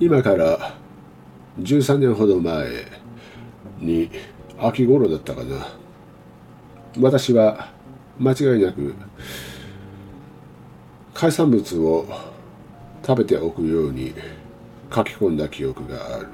今から13年ほど前に秋頃だったかな。私は間違いなく海産物を食べておくように書き込んだ記憶がある。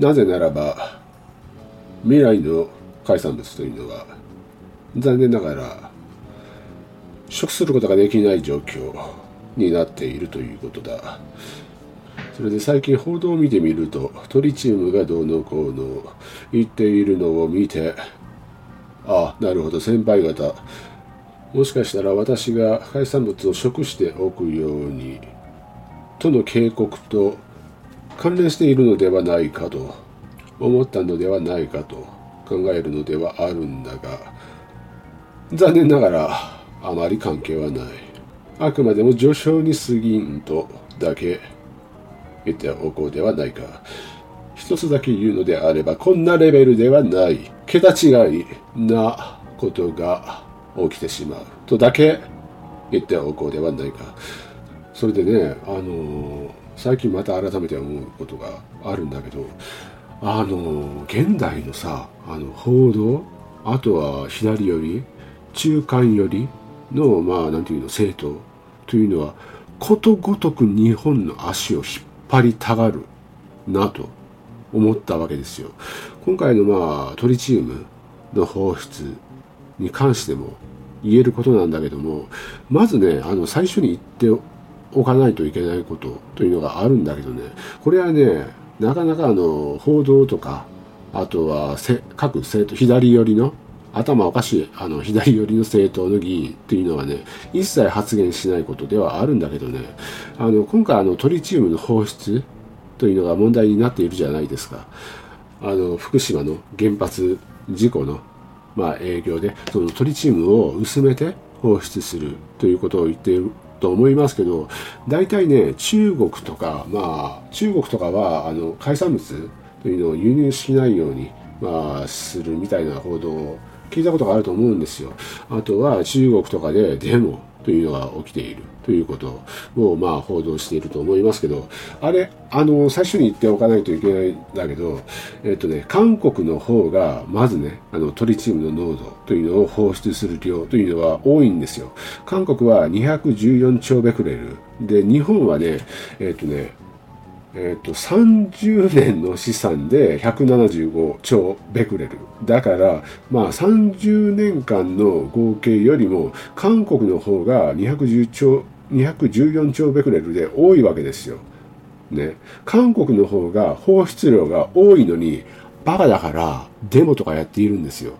なぜならば未来の海産物というのは残念ながら食することができない状況になっているということだ。それで最近報道を見てみるとトリチウムがどうのこうの言っているのを見てあなるほど先輩方。もしかしたら私が海産物を食しておくようにとの警告と関連しているのではないかと思ったのではないかと考えるのではあるんだが残念ながらあまり関係はない。あくまでも序章に過ぎんとだけ。言っておこうではないか。一つだけ言うのであればこんなレベルではない。桁違いなことが起きてしまう。とだけ言っておこうではないか。それでねあの最近また改めて思うことがあるんだけどあの現代のさあの報道あとは左寄り中間寄りのまあなんていうの政党というのはことごとく日本の足を引っ張りたがるなと思ったわけですよ。今回のまあトリチウムの放出に関しても言えることなんだけどもまずねあの最初に言っておかないといけないことというのがあるんだけどねこれはねなかなかあの報道とかあとは各政党左寄りの頭おかしいあの左寄りの政党の議員っていうのはね一切発言しないことではあるんだけどね。あの今回あのトリチウムの放出というのが問題になっているじゃないですか。あの福島の原発事故の、まあ、影響でそのトリチウムを薄めて放出するということを言っていると思いますけど大体ね中国とかまあ中国とかはあの海産物というのを輸入しないように、まあ、するみたいな報道を聞いたことがあると思うんですよ。あとは中国とかでデモというのが起きているということをまあ報道していると思いますけど、あれ、あの、最初に言っておかないといけないんだけど、えっとね、韓国の方がまずね、あのトリチウムの濃度というのを放出する量というのは多いんですよ。韓国は214兆ベクレル。で、日本はね、えっとね、えっと、30年の資産で175兆ベクレル。だから、まあ30年間の合計よりも、韓国の方が210兆、214兆ベクレルで多いわけですよ。ね。韓国の方が放出量が多いのに、バカだからデモとかやっているんですよ。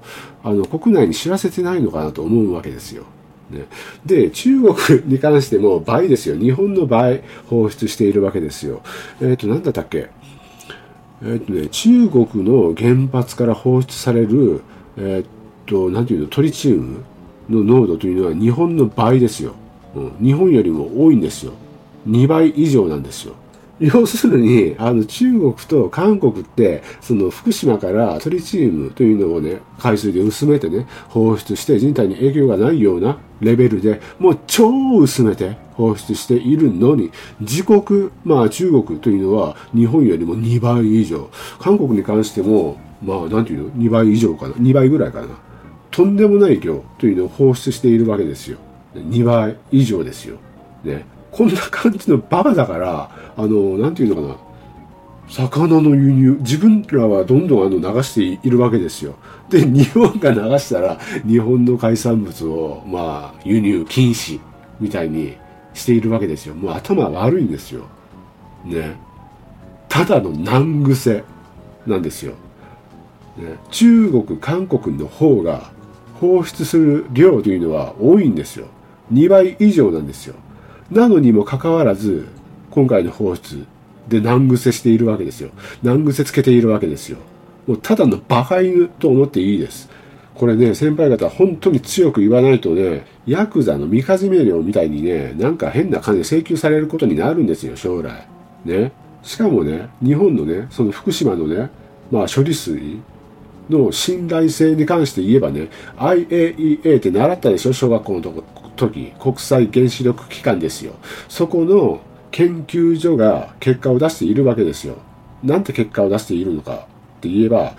あの、国内に知らせてないのかなと思うわけですよ。ね、で、中国に関しても倍ですよ。日本の倍放出しているわけですよ。えっ、ー、と、なんだったっけ？えっ、ー、とね、中国の原発から放出される、えっ、ー、と、なんていうの、トリチウムの濃度というのは日本の倍ですよ。うん、日本よりも多いんですよ。2倍以上なんですよ。要するに、あの、中国と韓国って、その福島からトリチウムというのをね、海水で薄めてね、放出して人体に影響がないようなレベルで、もう超薄めて放出しているのに、自国、まあ中国というのは日本よりも2倍以上。韓国に関しても、まあなんていうの ?2 倍以上かな ?2 倍ぐらいかな？とんでもない量というのを放出しているわけですよ。2倍以上ですよ。ね。こんな感じのバカだから、あの、なんていうのかな。魚の輸入、自分らはどんどんあの流しているわけですよ。で、日本が流したら、日本の海産物を、まあ、輸入禁止みたいにしているわけですよ。もう頭悪いんですよ。ね。ただの難癖なんですよ。ね、中国、韓国の方が放出する量というのは多いんですよ。2倍以上なんですよ。なのにもかかわらず、今回の放出で難癖しているわけですよ。難癖つけているわけですよ。もうただの馬鹿犬と思っていいです。これね、先輩方本当に強く言わないとね、ヤクザの三日命令みたいにね、なんか変な金請求されることになるんですよ、将来。ね。しかもね、日本のね、その福島のね、まあ処理水の信頼性に関して言えばね、IAEA って習ったでしょ小学校のとこ時、国際原子力機関ですよ。そこの研究所が結果を出しているわけですよ。なんて結果を出しているのかって言えば、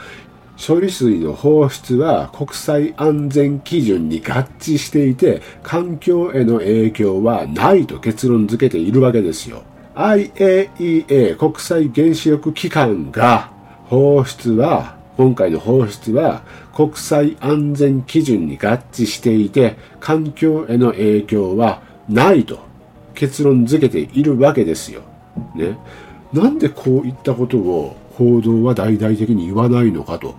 処理水の放出は国際安全基準に合致していて、環境への影響はないと結論付けているわけですよ。IAEA 国際原子力機関が放出は、今回の放出は国際安全基準に合致していて、環境への影響はないと結論付けているわけですよ。ね。なんでこういったことを報道は大々的に言わないのかと。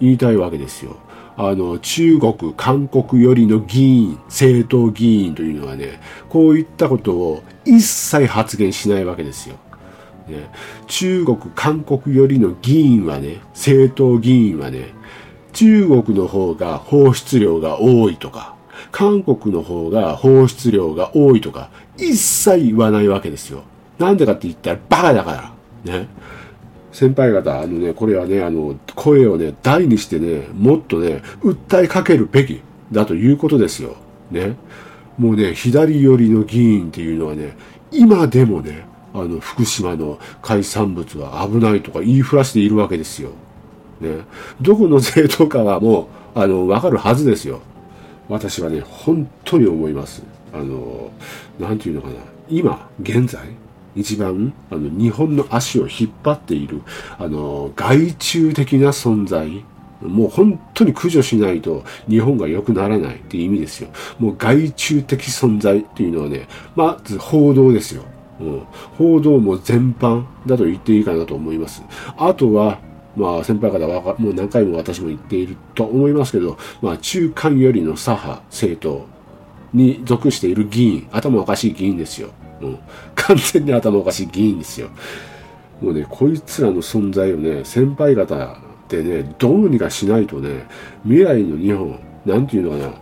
言いたいわけですよ。あの、中国、韓国よりの議員、政党議員というのはね、こういったことを一切発言しないわけですよ。ね、中国、韓国よりの議員はね、政党議員はね、中国の方が放出量が多いとか、韓国の方が放出量が多いとか、一切言わないわけですよ。なんでかって言ったらバカだから。ね。先輩方、あのね、これはね、あの、声をね、大にしてね、もっとね、訴えかけるべきだということですよ。ね。もうね、左寄りの議員っていうのはね、今でもね、あの、福島の海産物は危ないとか言いふらしているわけですよ。ね。どこの政党かはもう、あの、わかるはずですよ。私はね、本当に思います。あの、なんていうのかな。今、現在、一番あの日本の足を引っ張っているあの外注的な存在もう本当に駆除しないと日本が良くならないっていう意味ですよ。もう外注的存在っていうのはね、まず報道ですよ。うん、報道も全般だと言っていいかなと思います。あとは、まあ先輩方はもう何回も私も言っていると思いますけど、まあ中間よりの左派政党に属している議員、頭おかしい議員ですよ。うん。完全に頭おかしい議員ですよ。もうね、こいつらの存在をね、先輩方でね、どうにかしないとね、未来の日本、なんていうのかな、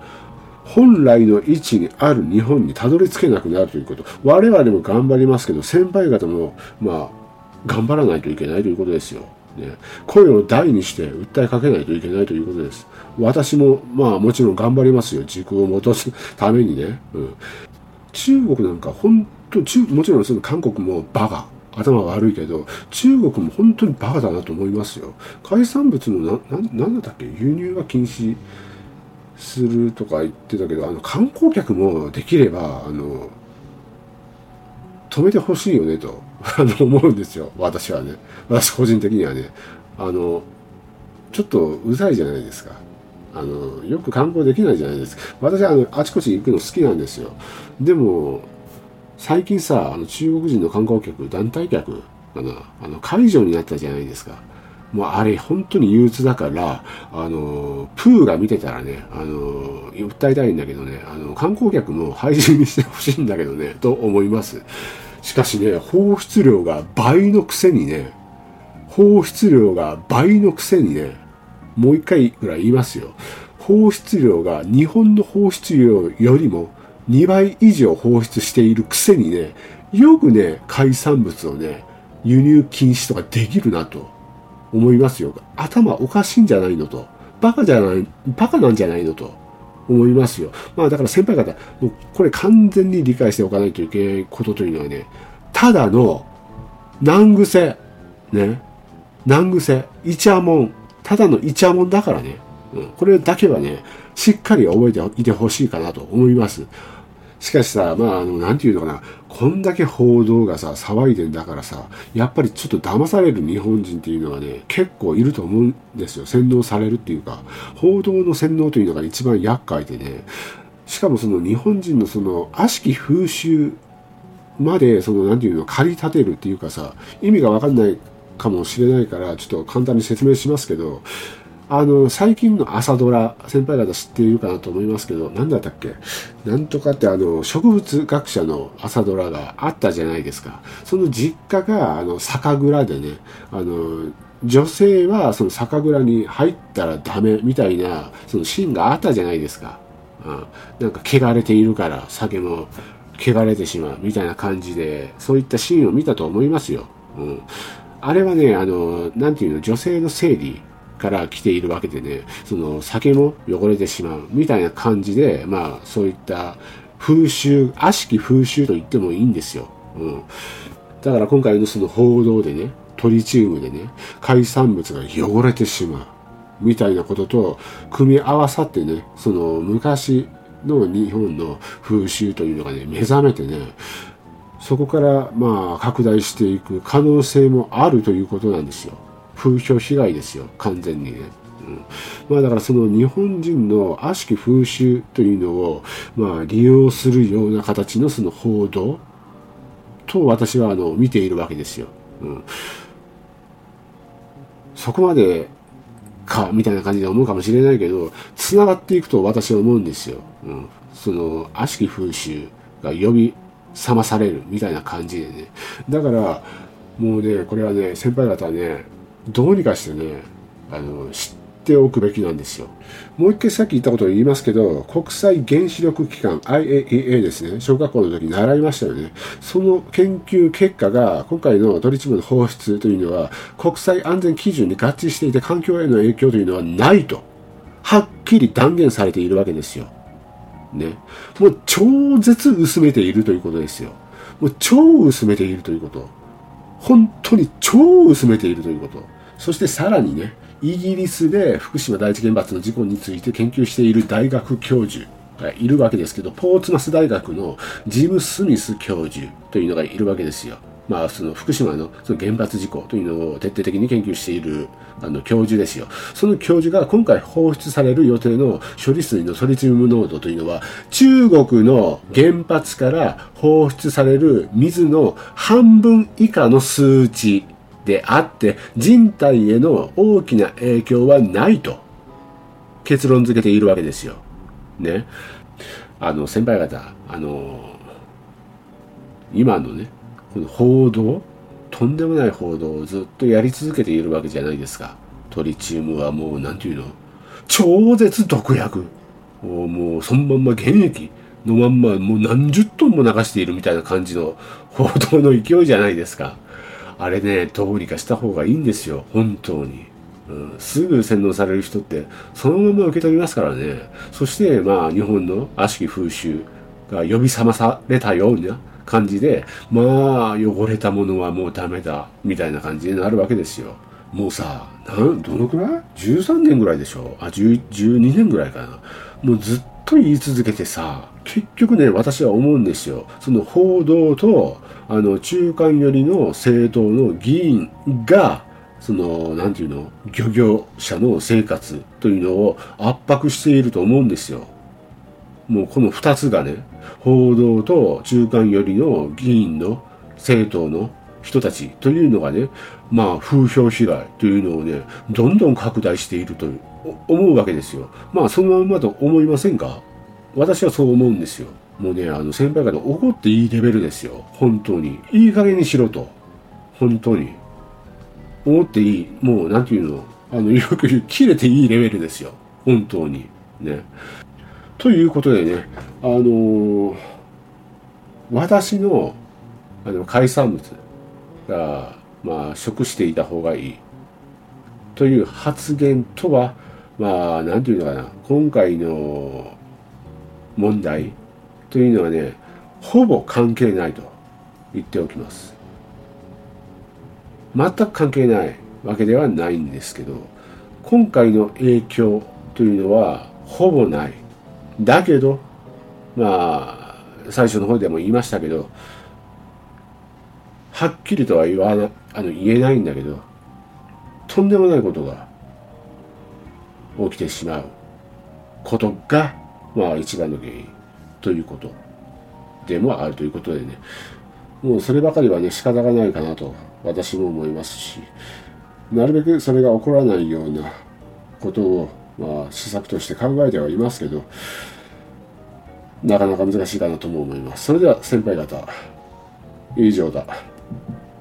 本来の位置にある日本にたどり着けなくなるということ。我々も頑張りますけど、先輩方も、まあ、頑張らないといけないということですよ。ね、声を大にして訴えかけないといけないということです。私も、まあもちろん頑張りますよ。軸を戻すためにね。うん、中国なんか本当中、もちろんその韓国もバカ。頭悪いけど、中国も本当にバカだなと思いますよ。海産物のな、な、なんだっけ？輸入は禁止するとか言ってたけど、あの、観光客もできれば、あの、止めてほしいよねと、あの、思うんですよ。私はね。私個人的にはね。あの、ちょっとうざいじゃないですか。あの、よく観光できないじゃないですか。私はあの、あちこち行くの好きなんですよ。でも、最近さ、あの中国人の観光客、団体客かな、あの、解除になったじゃないですか。もうあれ本当に憂鬱だから、あの、プーが見てたらね、あの、訴えたいんだけどね、あの、観光客も廃止にしてほしいんだけどね、と思います。しかしね、放出量が倍のくせにね、放出量が倍のくせにね、もう一回ぐらい言いますよ。放出量が日本の放出量よりも2倍以上放出しているくせにね、よくね、海産物をね、輸入禁止とかできるなと思いますよ。頭おかしいんじゃないのと。バカじゃない、バカなんじゃないのと思いますよ。まあだから先輩方、もうこれ完全に理解しておかないといけないことというのはね、ただの難癖、ね、難癖、イチャモン、ただのイチャモンだからね、うん、これだけはね、しっかり覚えていてほしいかなと思います。しかしさ、まあ、あの、なんていうのかな、こんだけ報道がさ、騒いでんだからさ、やっぱりちょっと騙される日本人っていうのはね、結構いると思うんですよ。洗脳されるっていうか、報道の洗脳というのが一番厄介でね、しかもその日本人のその悪しき風習まで、その、なんていうの、駆り立てるっていうかさ、意味がわかんないかもしれないから、ちょっと簡単に説明しますけど、あの、最近の朝ドラ、先輩方知っているかなと思いますけど、何だったっけ？なんとかってあの、植物学者の朝ドラがあったじゃないですか。その実家が、あの、酒蔵でね、あの、女性はその酒蔵に入ったらダメみたいな、そのシーンがあったじゃないですか。うん、なんか汚れているから酒も汚れてしまうみたいな感じで、そういったシーンを見たと思いますよ。うん。あれはね、あの、なんていうの、女性の生理から来ているわけでね、その酒も汚れてしまうみたいな感じで、まあそういった風習、悪しき風習と言ってもいいんですよ。うん。だから今回のその報道でね、トリチウムでね、海産物が汚れてしまう。みたいなことと組み合わさってね、その昔の日本の風習というのがね、目覚めてね、そこからまあ拡大していく可能性もあるということなんですよ。風評被害ですよ、完全にね。うん、まあだからその日本人の悪しき風習というのをまあ利用するような形のその報道と私はあの見ているわけですよ。うん、そこまでかみたいな感じで思うかもしれないけど繋がっていくと私は思うんですよ。うん、その悪しき風習が呼び覚まされるみたいな感じでね。だからもうねこれはね先輩方はねどうにかしてねあの知っておくべきなんですよ。もう一回さっき言ったことを言いますけど、国際原子力機関 IAEA ですね、小学校の時習いましたよね。その研究結果が、今回のトリチウムの放出というのは、国際安全基準に合致していて環境への影響というのはないと、はっきり断言されているわけですよ。ね。もう超絶薄めているということですよ。もう超薄めているということ。本当に超薄めているということ。そしてさらにね、イギリスで福島第一原発の事故について研究している大学教授がいるわけですけど、ポーツマス大学のジム・スミス教授というのがいるわけですよ。まあ、その福島のその原発事故というのを徹底的に研究しているあの教授ですよ。その教授が今回放出される予定の処理水のトリチウム濃度というのは中国の原発から放出される水の半分以下の数値であって人体への大きな影響はないと結論付けているわけですよ。ね。あの、先輩方、あの、今のね、この報道、とんでもない報道をずっとやり続けているわけじゃないですか。トリチウムはもう、なんていうの超絶毒薬を。もう、そのまんま原液のまんま、もう何十トンも流しているみたいな感じの報道の勢いじゃないですか。あれね、どうにかした方がいいんですよ、本当に。うん、すぐ洗脳される人って、そのまま受け取りますからね。そして、まあ、日本の悪しき風習が呼び覚まされたような感じで、まあ、汚れたものはもうダメだ、みたいな感じになるわけですよ。もうさ、なん、どのくらい ?13 年ぐらいでしょあ、12年ぐらいかな。もうずっと言い続けてさ、結局ね、私は思うんですよ。その報道と、あの、中間寄りの政党の議員が、その、なんていうの、漁業者の生活というのを圧迫していると思うんですよ。もうこの二つがね、報道と中間寄りの議員の政党の人たちというのがね、まあ風評被害というのをね、どんどん拡大していると思うわけですよ。まあそのままと思いませんか？私はそう思うんですよ。もうね、あの先輩方怒っていいレベルですよ。本当に。いい加減にしろと。本当に。思っていい。もう、なんていうの。あの、よく言う、切れていいレベルですよ。本当に。ね。ということでね、あのー、私の、あの、海産物が、まあ、食していた方がいい。という発言とは、まあ、なんていうのかな。今回の問題というのはね、ほぼ関係ないと言っておきます。全く関係ないわけではないんですけど、今回の影響というのはほぼない。だけど、まあ、最初の方でも言いましたけど、はっきりとは言わな、あの、言えないんだけど、とんでもないことが起きてしまうことが、まあ一番の原因ということでもあるということでね、もうそればかりはね、仕方がないかなと私も思いますし、なるべくそれが起こらないようなことを、まあ、施策として考えてはいますけど、なかなか難しいかなとも思います。それでは先輩方、以上だ。